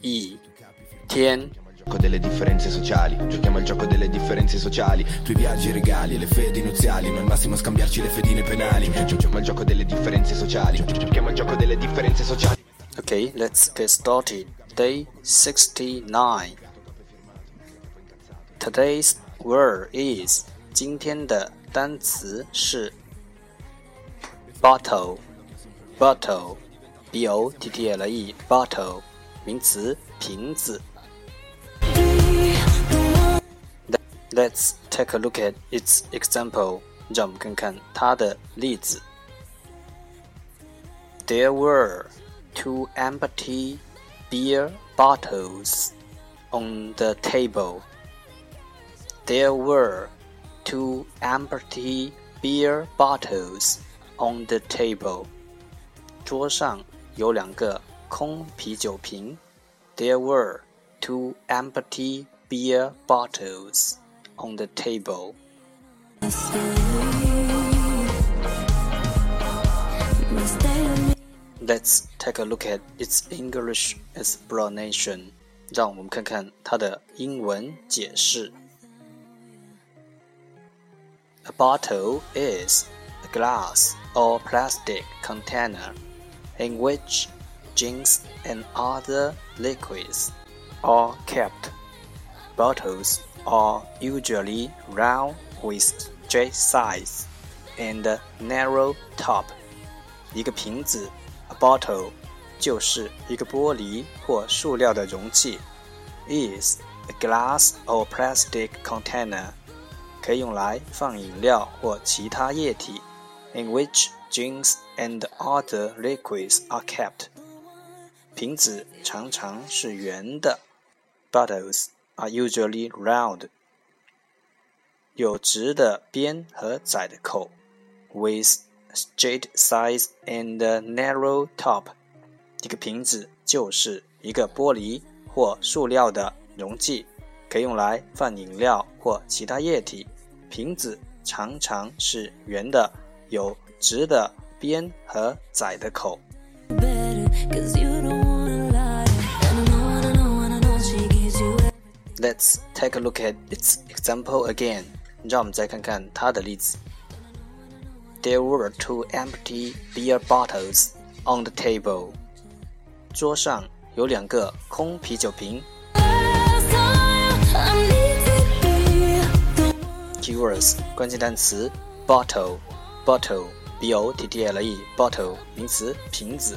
i tien gioco delle differenze sociali giochiamo al gioco delle differenze sociali tu i viaggi regali e le fedi nuziali ma al massimo scambiarci le fedine penali giochiamo al gioco delle differenze sociali giochiamo al gioco delle differenze sociali okay let's get started day 69 today's word is 今天的单词是 bottle bottle b o t t l e bottle 名词瓶子。Let's take a look at its example。让我们看看它的例子。There were two empty beer bottles on the table. There were two empty beer bottles on the table. 桌上有两个空啤酒瓶。 There were two empty beer bottles on the table. Let's take a look at its English explanation. 让我们看看它的英文解释。A bottle is a glass or plastic container in which drinks and other liquids are kept. Bottles are usually round with straight sides and narrow top. 一个瓶子，a bottle，就是一个玻璃或塑料的容器。Is a glass or plastic container，可以用来放饮料或其他液体。In which drinks and other liquids are kept. 瓶子常常是圆的，bottles are usually round，有直的边和窄的口，with straight sides and narrow top。一个瓶子就是一个玻璃或塑料的容器，可以用来放饮料或其他液体。瓶子常常是圆的，有直的边和窄的口。Let's take a look at its example again. 让我们再看看它的例子。There were two empty beer bottles on the table. 桌上有两个空啤酒瓶。Keywords 关键单词 bottle bottle b o t t l e bottle 名词瓶子。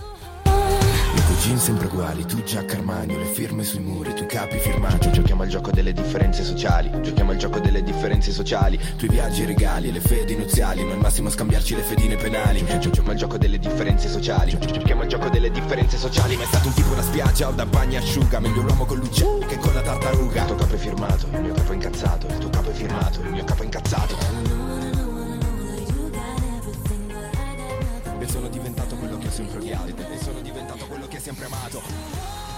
Jeans sempre uguali, tu giacca Armani, le firme sui muri, tu capi firmati. Giochiamo al gioco delle differenze sociali, giochiamo al gioco delle differenze sociali. Tu i viaggi regali, le fedi nuziali, ma al massimo scambiarci le fedine penali. Giochiamo al gioco delle differenze sociali, giochiamo al gioco delle differenze sociali. Ma è stato un tipo da spiaggia o da bagnasciuga, meglio l'uomo con l'uccello che con la tartaruga. Il tuo capo è firmato, il mio capo è incazzato, il tuo capo è firmato, il mio capo è incazzato. altri E sono diventato quello che è sempre amato.